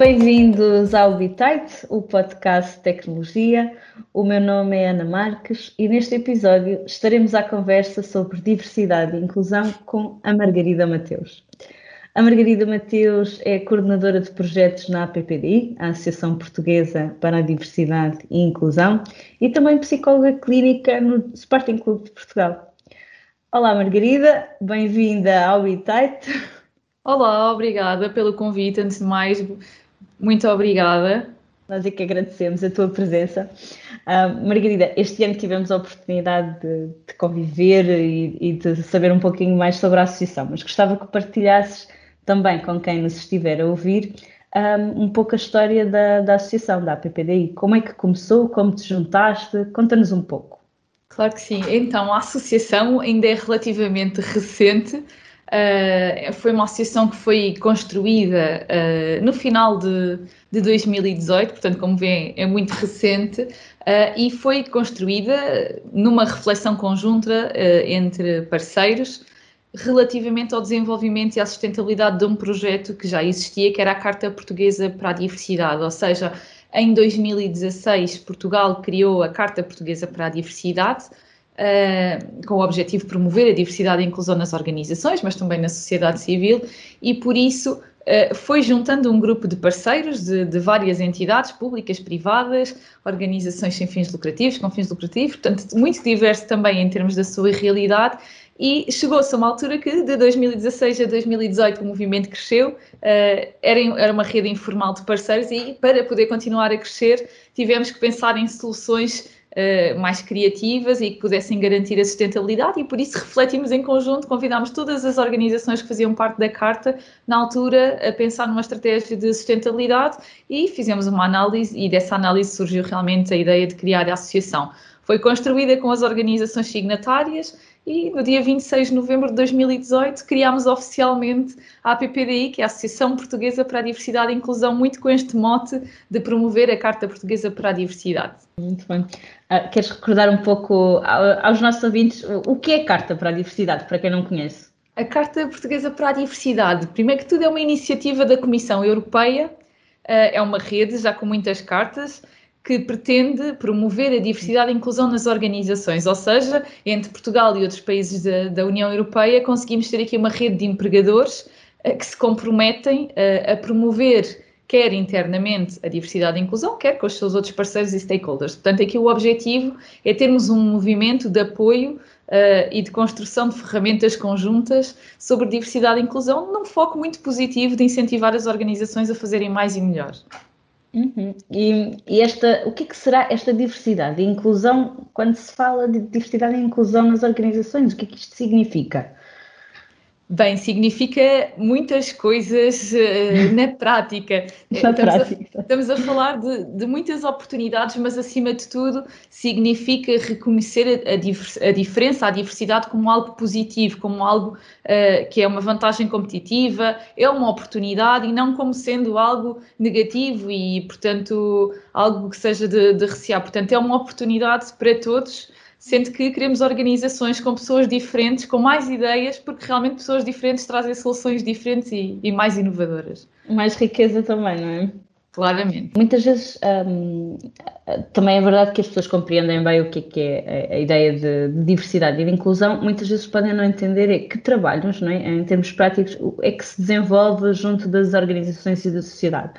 Bem-vindos ao Bitite, o podcast tecnologia. O meu nome é Ana Marques e neste episódio estaremos à conversa sobre diversidade e inclusão com a Margarida Mateus. A Margarida Mateus é coordenadora de projetos na APPDI, a Associação Portuguesa para a Diversidade e Inclusão, e também psicóloga clínica no Sporting Clube de Portugal. Olá Margarida, bem-vinda ao Bitite. Olá, obrigada pelo convite. Antes de mais, muito obrigada. Nós é que agradecemos a tua presença. Uh, Margarida, este ano tivemos a oportunidade de, de conviver e, e, de saber um pouquinho mais sobre a associação, mas gostava que partilhasses também com quem nos estiver a ouvir um, um pouco a história da, da associação, da APPDI. Como é que começou, como te juntaste? Conta-nos um pouco. Claro que sim. Então, a associação ainda é relativamente recente, Uh, foi uma associação que foi construída uh, no final de, de 2018, portanto, como vêem, é muito recente, uh, e foi construída numa reflexão conjunta entre parceiros relativamente ao desenvolvimento e à sustentabilidade de um projeto que já existia, que era a Carta Portuguesa para a Diversidade, ou seja, em 2016 Portugal criou a Carta Portuguesa para a Diversidade, uh, com o objetivo de promover a diversidade e a inclusão nas organizações, mas também na sociedade civil, e por isso uh, foi juntando um grupo de parceiros de, de, várias entidades públicas, privadas, organizações sem fins lucrativos, com fins lucrativos, portanto, muito diverso também em termos da sua realidade. E chegou-se a uma altura que, de 2016 a 2018, o movimento cresceu, era, era uma rede informal de parceiros, e para poder continuar a crescer, tivemos que pensar em soluções uh, mais criativas e que pudessem garantir a sustentabilidade e por isso refletimos em conjunto, convidámos todas as organizações que faziam parte da carta na altura a pensar numa estratégia de sustentabilidade e fizemos uma análise e dessa análise surgiu realmente a ideia de criar a associação. Foi construída com as organizações signatárias e no dia 26 de novembro de 2018 criámos oficialmente a APPDI, que é a Associação Portuguesa para a Diversidade e Inclusão, muito com este mote de promover a Carta Portuguesa para a Diversidade. Muito bem. Uh, queres recordar um pouco aos nossos ouvintes o que é a Carta para a Diversidade, para quem não conhece? A Carta Portuguesa para a Diversidade, primeiro que tudo, é uma iniciativa da Comissão Europeia, uh, é uma rede já com muitas cartas que pretende promover a diversidade e inclusão nas organizações, ou seja, entre Portugal e outros países da, da União Europeia, conseguimos ter aqui uma rede de empregadores uh, que se comprometem uh, a promover quer internamente a diversidade e inclusão, quer com os seus outros parceiros e stakeholders. Portanto, aqui o objetivo é termos um movimento de apoio uh, e de construção de ferramentas conjuntas sobre diversidade e inclusão, num foco muito positivo de incentivar as organizações a fazerem mais e melhor. Uhum. E, e, esta, o que, é que será esta diversidade e inclusão quando se fala de diversidade e inclusão nas organizações? O que é que isto significa? Bem, significa muitas coisas uh, na prática. na estamos, prática. A, estamos a falar de, de, muitas oportunidades, mas acima de tudo significa reconhecer a, a, a diferença, a diversidade como algo positivo, como algo uh, que é uma vantagem competitiva, é uma oportunidade e não como sendo algo negativo e, portanto, algo que seja de, de recear. Portanto, é uma oportunidade para todos sendo que queremos organizações com pessoas diferentes, com mais ideias, porque realmente pessoas diferentes trazem soluções diferentes e, e mais inovadoras. Mais riqueza também, não é? Claramente. Muitas vezes hum, também é verdade que as pessoas compreendem bem o que é, que é a, ideia de, de, diversidade e de inclusão, muitas vezes podem não entender é que trabalhos, não é? em termos práticos, é que se desenvolve junto das organizações e da sociedade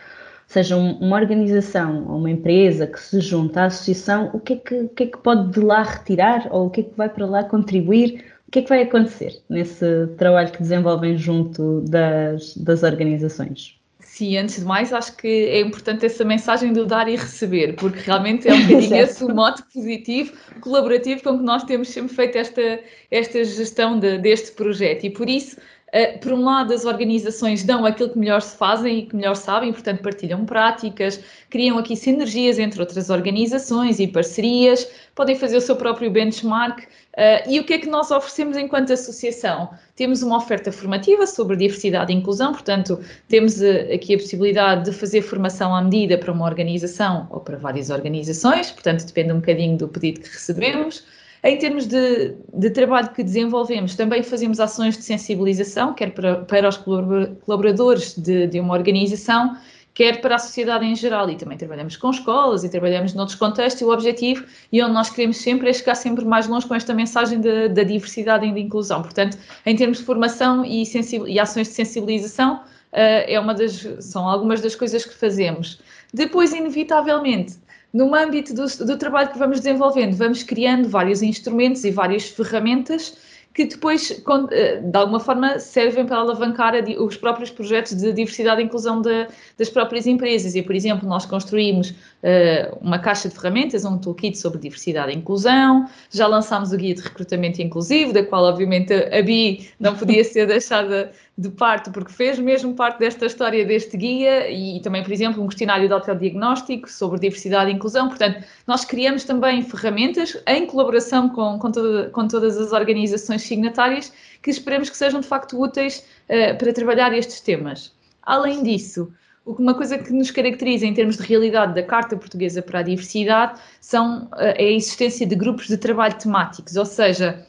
seja uma organização ou uma empresa que se junta à associação, o que, é que, o que é que pode de lá retirar ou o que é que vai para lá contribuir? O que é que vai acontecer nesse trabalho que desenvolvem junto das, das organizações? Sim, antes de mais, acho que é importante essa mensagem do dar e receber, porque realmente é um bocadinho esse o modo positivo, colaborativo com que nós temos sempre feito esta, esta gestão de, deste projeto. E por isso, Uh, por um lado, as organizações dão aquilo que melhor se fazem e que melhor sabem, portanto, partilham práticas, criam aqui sinergias entre outras organizações e parcerias, podem fazer o seu próprio benchmark. Uh, e o que é que nós oferecemos enquanto associação? Temos uma oferta formativa sobre diversidade e inclusão, portanto, temos uh, aqui a possibilidade de fazer formação à medida para uma organização ou para várias organizações, portanto, depende um bocadinho do pedido que recebemos. Em termos de, de, trabalho que desenvolvemos, também fazemos ações de sensibilização, quer para, para os colaboradores de, de, uma organização, quer para a sociedade em geral. E também trabalhamos com escolas e trabalhamos noutros contextos e o objetivo e onde nós queremos sempre é chegar sempre mais longe com esta mensagem da diversidade e da inclusão. Portanto, em termos de formação e, e ações de sensibilização, uh, é uma das, são algumas das coisas que fazemos. Depois, inevitavelmente, no âmbito do, do trabalho que vamos desenvolvendo, vamos criando vários instrumentos e várias ferramentas que depois, eh, de alguma forma, servem para alavancar os próprios projetos de diversidade e inclusão de, das próprias empresas. E, por exemplo, nós construímos uh, uma caixa de ferramentas, um toolkit sobre diversidade e inclusão, já lançámos o guia de recrutamento inclusivo, da qual, obviamente, a BI não podia ser deixada de parte, porque fez mesmo parte desta história deste guia e também, por exemplo, um questionário de autodiagnóstico sobre diversidade e inclusão. Portanto, nós criamos também ferramentas em colaboração com, com, com todas as organizações signatárias que esperemos que sejam de facto úteis uh, para trabalhar estes temas. Além disso, uma coisa que nos caracteriza em termos de realidade da Carta Portuguesa para a Diversidade são, eh, é a existência de grupos de trabalho temáticos, ou seja,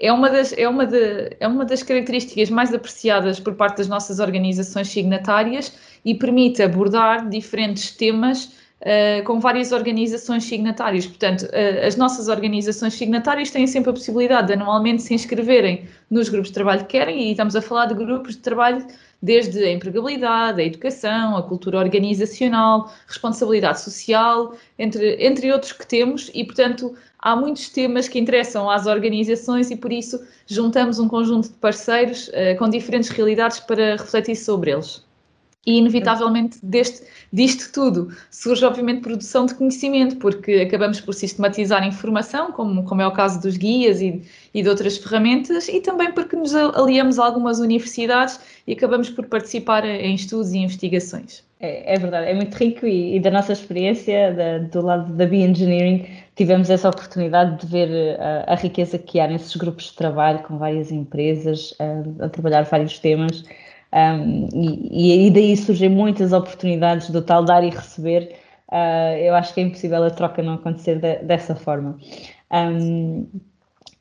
é uma, das, é, uma de, é uma das características mais apreciadas por parte das nossas organizações signatárias e permite abordar diferentes temas uh, com várias organizações signatárias. Portanto, uh, as nossas organizações signatárias têm sempre a possibilidade de anualmente se inscreverem nos grupos de trabalho que querem e estamos a falar de grupos de trabalho desde a empregabilidade, a educação, a cultura organizacional, responsabilidade social, entre, entre outros que temos, e, portanto, há muitos temas que interessam às organizações e por isso juntamos um conjunto de parceiros uh, com diferentes realidades para refletir sobre eles. E, inevitavelmente, deste, disto tudo surge, obviamente, produção de conhecimento, porque acabamos por sistematizar informação, como, como é o caso dos guias e, e de outras ferramentas, e também porque nos aliamos a algumas universidades e acabamos por participar em estudos e investigações. É, é verdade, é muito rico e, e da nossa experiência, da, do lado da Bioengineering, tivemos essa oportunidade de ver a, a, riqueza que há nesses grupos de trabalho com várias empresas a, a trabalhar vários temas um, e, e daí surgem muitas oportunidades do tal dar e receber. Uh, eu acho que é impossível a troca não acontecer de, dessa forma. Um,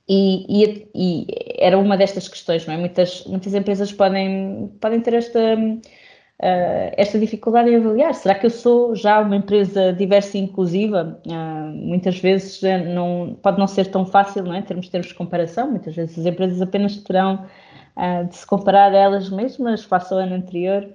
e, e, e, era uma destas questões, não é? Muitas, muitas empresas podem, podem ter esta, uh, esta dificuldade em avaliar. Será que eu sou já uma empresa diversa e inclusiva? Uh, muitas vezes não, pode não ser tão fácil, não é? Termos termos de comparação. Muitas vezes as empresas apenas terão uh, de se comparar a elas mesmas face ao ano anterior.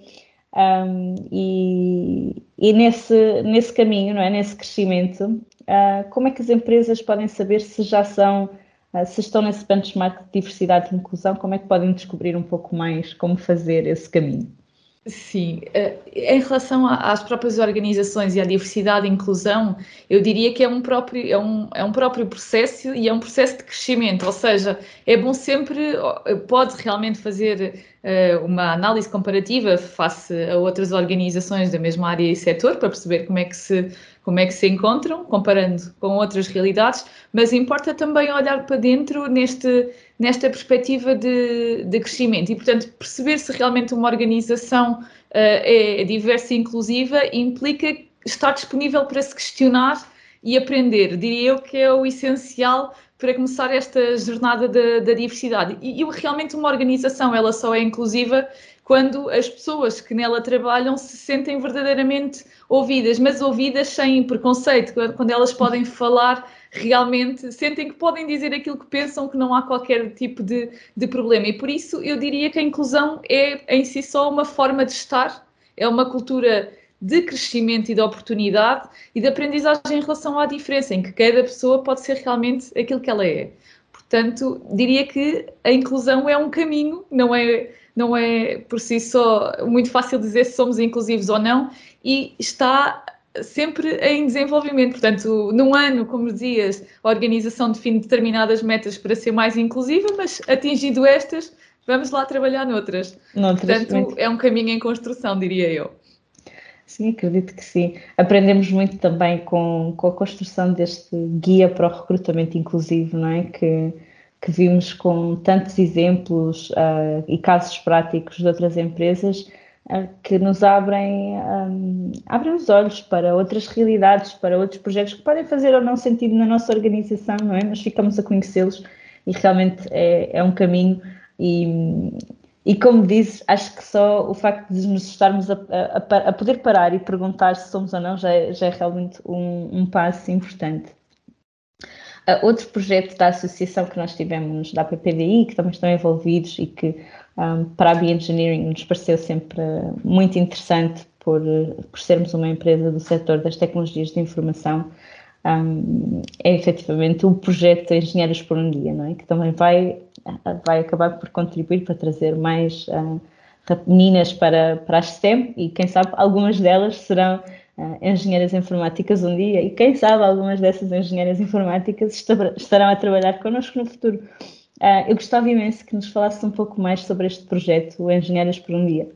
Um, e, e nesse, nesse caminho, não é? nesse crescimento, uh, como é que as empresas podem saber se já são, uh, se estão nesse benchmark de diversidade e inclusão, como é que podem descobrir um pouco mais como fazer esse caminho? Sim, eh, em relação às próprias organizações e à diversidade e inclusão, eu diria que é um próprio, é um, é um próprio processo e é um processo de crescimento, ou seja, é bom sempre, pode realmente fazer uh, uma análise comparativa face a outras organizações da mesma área e setor para perceber como é que se como é que se encontram, comparando com outras realidades, mas importa também olhar para dentro neste, nesta perspectiva de, de crescimento e, portanto, perceber se realmente uma organização uh, é diversa e inclusiva implica estar disponível para se questionar e aprender. Diria eu que é o essencial para começar esta jornada da, da diversidade. E, e realmente uma organização ela só é inclusiva quando as pessoas que nela trabalham se sentem verdadeiramente ouvidas, mas ouvidas sem preconceito, quando elas podem falar realmente, sentem que podem dizer aquilo que pensam, que não há qualquer tipo de, de problema. E por isso eu diria que a inclusão é em si só uma forma de estar, é uma cultura de crescimento e de oportunidade e de aprendizagem em relação à diferença, em que cada pessoa pode ser realmente aquilo que ela é. Portanto, diria que a inclusão é um caminho, não é não é por si só muito fácil dizer se somos inclusivos ou não, e está sempre em desenvolvimento. Portanto, num ano, como dizias, a organização define determinadas metas para ser mais inclusiva, mas atingindo estas, vamos lá trabalhar noutras. noutras Portanto, é um caminho em construção, diria eu. Sim, acredito que sim. Aprendemos muito também com, com a construção deste guia para o recrutamento inclusivo, não é? Que que vimos com tantos exemplos uh, e casos práticos de outras empresas uh, que nos abrem, um, abrem os olhos para outras realidades, para outros projetos que podem fazer ou não sentido na nossa organização, não é? Mas ficamos a conhecê-los e realmente é, é um caminho e, e como dizes, acho que só o facto de nos estarmos a, a, a poder parar e perguntar se somos ou não já é, já é realmente um, um passo importante. Uh, outro projeto da associação que nós tivemos da PPDI, que também estão envolvidos e que um, para a Bioengineering nos pareceu sempre muito interessante por, por sermos uma empresa do setor das tecnologias de informação, um, é efetivamente o projeto Engenheiros por um Dia, não é? que também vai, vai acabar por contribuir para trazer mais uh, meninas para, para as STEM e quem sabe algumas delas serão uh, engenheiras informáticas um dia e quem sabe algumas dessas engenheiras informáticas estarão a trabalhar connosco no futuro. Uh, eu gostava imenso que nos falasse um pouco mais sobre este projeto, o Engenheiras por um Dia.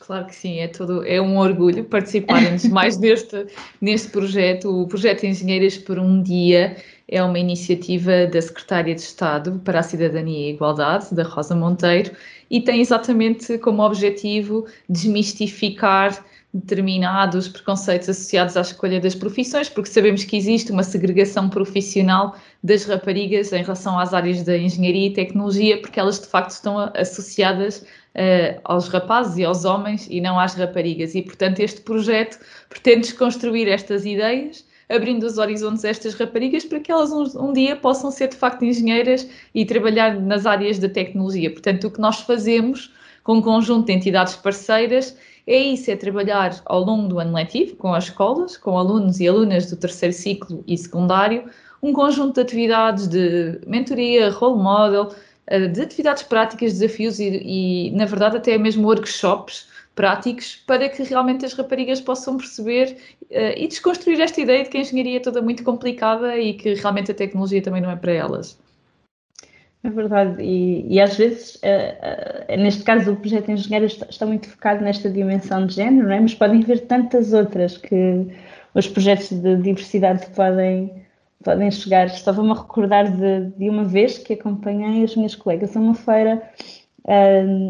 Claro que sim, é, todo, é um orgulho participarmos mais neste, neste projeto. O projeto Engenheiras por um Dia é uma iniciativa da Secretária de Estado para a Cidadania e a Igualdade, da Rosa Monteiro, e tem exatamente como objetivo desmistificar determinados preconceitos associados à escolha das profissões, porque sabemos que existe uma segregação profissional das raparigas em relação às áreas da engenharia e tecnologia, porque elas de facto estão associadas uh, aos rapazes e aos homens e não às raparigas. E portanto, este projeto pretende desconstruir estas ideias. Abrindo os horizontes a estas raparigas para que elas um, um dia possam ser de facto engenheiras e trabalhar nas áreas da tecnologia. Portanto, o que nós fazemos com um conjunto de entidades parceiras é isso, é trabalhar ao longo do ano letivo com as escolas, com alunos e alunas do terceiro ciclo e secundário, um conjunto de atividades de mentoria, role model, eh, de atividades práticas, desafios e, e, na verdade, até mesmo workshops práticos para que realmente as raparigas possam perceber uh, e desconstruir esta ideia de que a engenharia é toda muito complicada e que realmente a tecnologia também não é para elas. É verdade, e, e às vezes, uh, uh, neste caso, o projeto Engenheiro está, está, muito focado nesta dimensão de género, é? mas podem haver tantas outras que os projetos de diversidade podem, podem chegar. Estava-me a recordar de, de, uma vez que acompanhei as minhas colegas a uma feira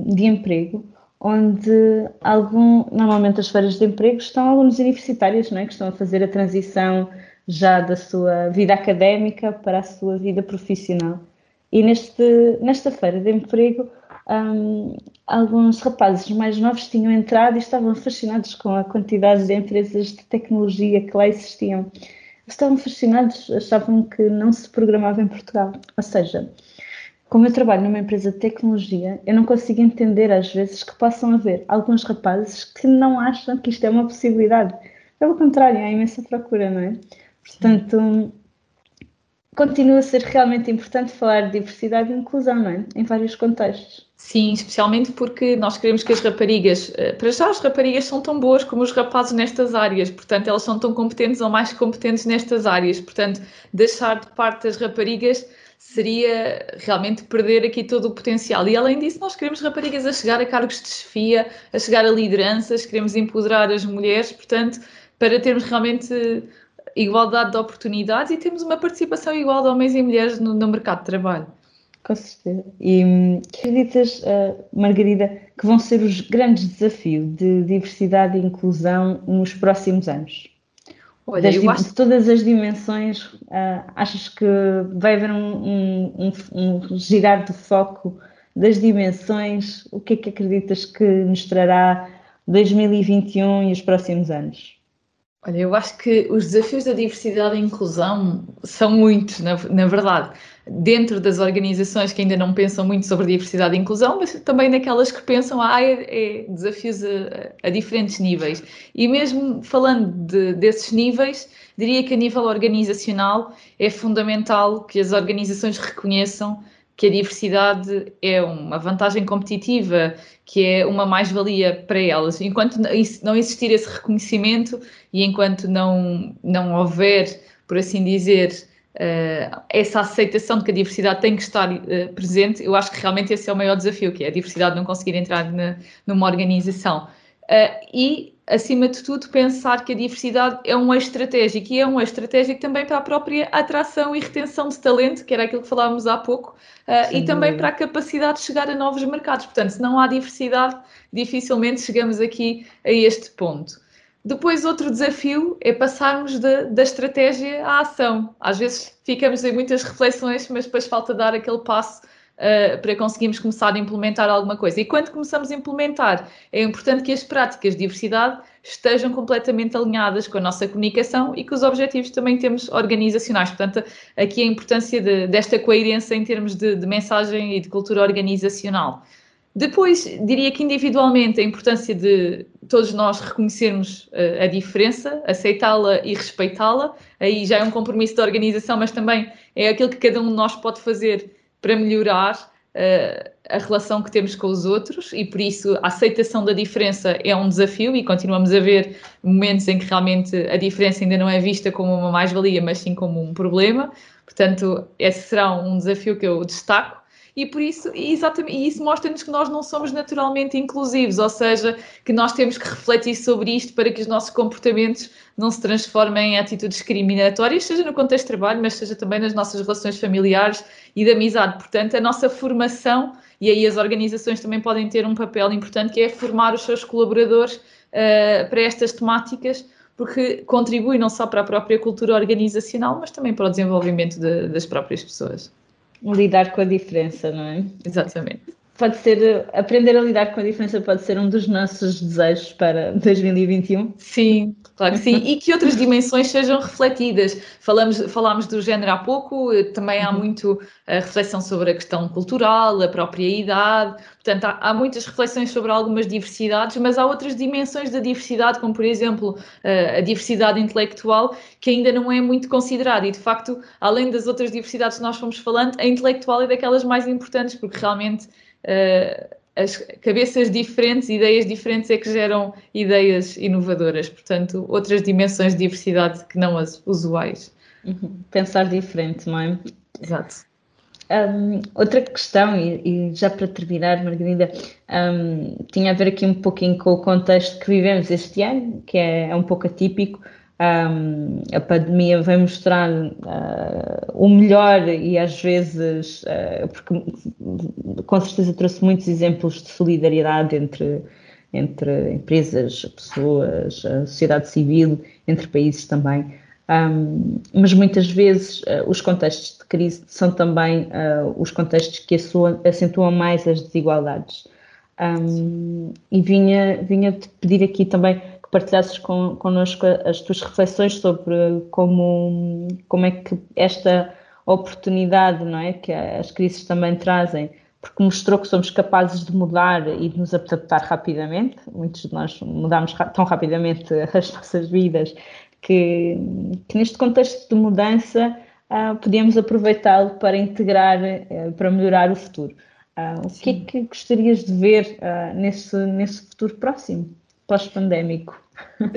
de emprego, onde algum, normalmente as feiras de emprego estão alunos universitários, não é? que estão a fazer a transição já da sua vida académica para a sua vida profissional. E neste, nesta feira de emprego, um, alguns rapazes mais novos tinham entrado e estavam fascinados com a quantidade de empresas de tecnologia que lá existiam. Estavam fascinados, achavam que não se programava em Portugal. Ou seja, como eu trabalho numa empresa de tecnologia, eu não consigo entender às vezes que possam haver alguns rapazes que não acham que isto é uma possibilidade. Pelo contrário, há imensa procura, não é? Portanto, continua a ser realmente importante falar de diversidade e inclusão, não é? Em vários contextos. Sim, especialmente porque nós queremos que as raparigas, eh, para já as raparigas são tão boas como os rapazes nestas áreas, portanto elas são tão competentes ou mais competentes nestas áreas, portanto deixar de parte as raparigas seria realmente perder aqui todo o potencial. E além disso, nós queremos raparigas a chegar a cargos de chefia, a chegar a lideranças, queremos empoderar as mulheres, portanto, para termos realmente igualdade de oportunidades e temos uma participação igual de homens e mulheres no, no mercado de trabalho. Com certeza. E hum, acreditas, uh, Margarida, que vão ser os grandes desafios de diversidade e inclusão nos próximos anos? Olha, das, eu acho... De todas as dimensões, uh, achas que vai haver um, um, um, um, girar de foco das dimensões? O que é que acreditas que nos trará 2021 e os próximos anos? Olha, eu acho que os desafios da diversidade e inclusão são muitos, na, na, verdade, dentro das organizações que ainda não pensam muito sobre diversidade e inclusão, mas também naquelas que pensam, ah, é, é desafios a, a, diferentes níveis. E mesmo falando de, desses níveis, diria que a nível organizacional é fundamental que as organizações reconheçam que a diversidade é uma vantagem competitiva, que é uma mais-valia para elas. Enquanto não existir esse reconhecimento e enquanto não, não houver, por assim dizer, uh, essa aceitação de que a diversidade tem que estar uh, presente, eu acho que realmente esse é o maior desafio, que é a diversidade não conseguir entrar na, numa organização. Uh, e acima de tudo, pensar que a diversidade é um eixo estratégico e é um eixo estratégico também para a própria atração e retenção de talento, que era aquilo que falávamos há pouco, uh, e também para a capacidade de chegar a novos mercados. Portanto, se não há diversidade, dificilmente chegamos aqui a este ponto. Depois, outro desafio é passarmos de, da estratégia à ação. Às vezes ficamos em muitas reflexões, mas depois falta dar aquele passo uh, para conseguirmos começar a implementar alguma coisa. E quando começamos a implementar, é importante que as práticas de diversidade estejam completamente alinhadas com a nossa comunicação e com os objetivos também temos organizacionais. Portanto, aqui a importância de, desta coerência em termos de, de mensagem e de cultura organizacional. Depois, diria que individualmente a importância de todos nós reconhecermos uh, a diferença, aceitá-la e respeitá-la. Aí já é um compromisso da organização, mas também é aquilo que cada um de nós pode fazer para melhorar uh, a relação que temos com os outros e por isso a aceitação da diferença é um desafio e continuamos a ver momentos em que realmente a diferença ainda não é vista como uma mais-valia, mas sim como um problema. Portanto, esse será um desafio que eu destaco e por isso, e exatamente, e isso mostra-nos que nós não somos naturalmente inclusivos, ou seja, que nós temos que refletir sobre isto para que os nossos comportamentos não se transformem em atitudes discriminatórias, seja no contexto de trabalho, mas seja também nas nossas relações familiares e de amizade. Portanto, a nossa formação, e aí as organizações também podem ter um papel importante, que é formar os seus colaboradores uh, para estas temáticas, porque contribui não só para a própria cultura organizacional, mas também para o desenvolvimento de, das próprias pessoas lidar com a diferença, não é? Exatamente. Pode ser, aprender a lidar com a diferença pode ser um dos nossos desejos para 2021. Sim, claro que sim. E que outras dimensões sejam refletidas. Falamos, falámos do género há pouco, também há uhum. muito a reflexão sobre a questão cultural, a própria idade. Portanto, há, há, muitas reflexões sobre algumas diversidades, mas há outras dimensões da diversidade, como por exemplo a diversidade intelectual, que ainda não é muito considerada. E de facto, além das outras diversidades que nós fomos falando, a intelectual é daquelas mais importantes, porque realmente uh, as cabeças diferentes, ideias diferentes é que geram ideias inovadoras, portanto, outras dimensões de diversidade que não as usuais. Uhum. Pensar diferente, não é? Exato. Um, outra questão, e, e, já para terminar, Margarida, um, tinha a ver aqui um pouquinho com o contexto que vivemos este ano, que é, é um pouco atípico. Um, a pandemia vem mostrar uh, o melhor e às vezes, uh, porque com certeza trouxe muitos exemplos de solidariedade entre, entre empresas, pessoas, a sociedade civil, entre países também. Um, mas muitas vezes uh, os contextos de crise são também os contextos que acentuam mais as desigualdades. Um, e vinha, vinha te pedir aqui também partilhasses con, connosco as tuas reflexões sobre como, como é que esta oportunidade não é, que as crises também trazem, porque mostrou que somos capazes de mudar e de nos adaptar rapidamente. Muitos de nós mudamos tão rapidamente as nossas vidas que, que neste contexto de mudança uh, podíamos aproveitá-lo para integrar, uh, para melhorar o futuro. Uh, o que é que gostarias de ver nesse, nesse futuro próximo, pós-pandémico?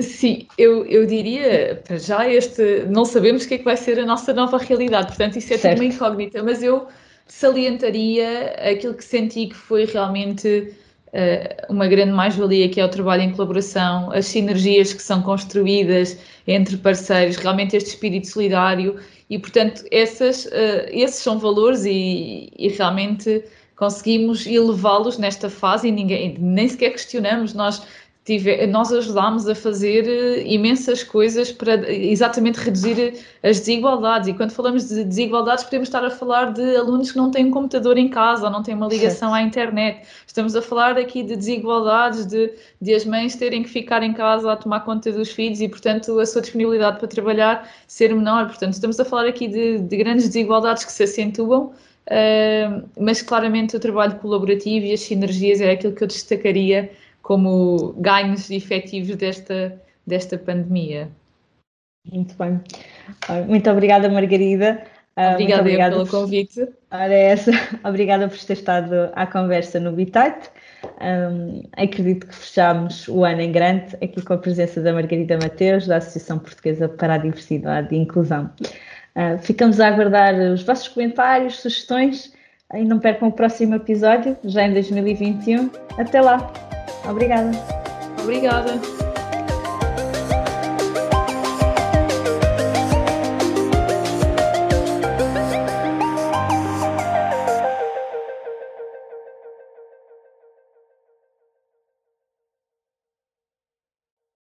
Sim, eu, eu diria, para já, este, não sabemos o que é que vai ser a nossa nova realidade, portanto, isso é certo. tudo uma incógnita, mas eu salientaria aquilo que senti que foi realmente uh, uma grande mais-valia, que é o trabalho em colaboração, as sinergias que são construídas entre parceiros, realmente este espírito solidário, e portanto, essas, uh, esses são valores e, e realmente conseguimos elevá-los nesta fase e ninguém, nem sequer questionamos, nós tive, nós ajudámos a fazer eh, imensas coisas para exatamente reduzir as desigualdades. E quando falamos de desigualdades, podemos estar a falar de alunos que não têm um computador em casa ou não têm uma ligação à internet. Estamos a falar aqui de desigualdades, de, de as mães terem que ficar em casa a tomar conta dos filhos e, portanto, a sua disponibilidade para trabalhar ser menor. Portanto, estamos a falar aqui de, de grandes desigualdades que se acentuam. Uh, mas claramente o trabalho colaborativo e as sinergias é aquilo que eu destacaria como ganhos efetivos desta, desta pandemia. Muito bem. Muito obrigada, Margarida. Ah, obrigada, obrigada pelo por... convite. Ora, é essa. Obrigada por ter estado à conversa no Bitite. Um, acredito que fechamos o ano em grande aqui com a presença da Margarida Mateus, da Associação Portuguesa para a Diversidade e Inclusão. Uh, ficamos a aguardar os vossos comentários, sugestões e não percam o próximo episódio, já em 2021. Até lá! Obrigada. Obrigada.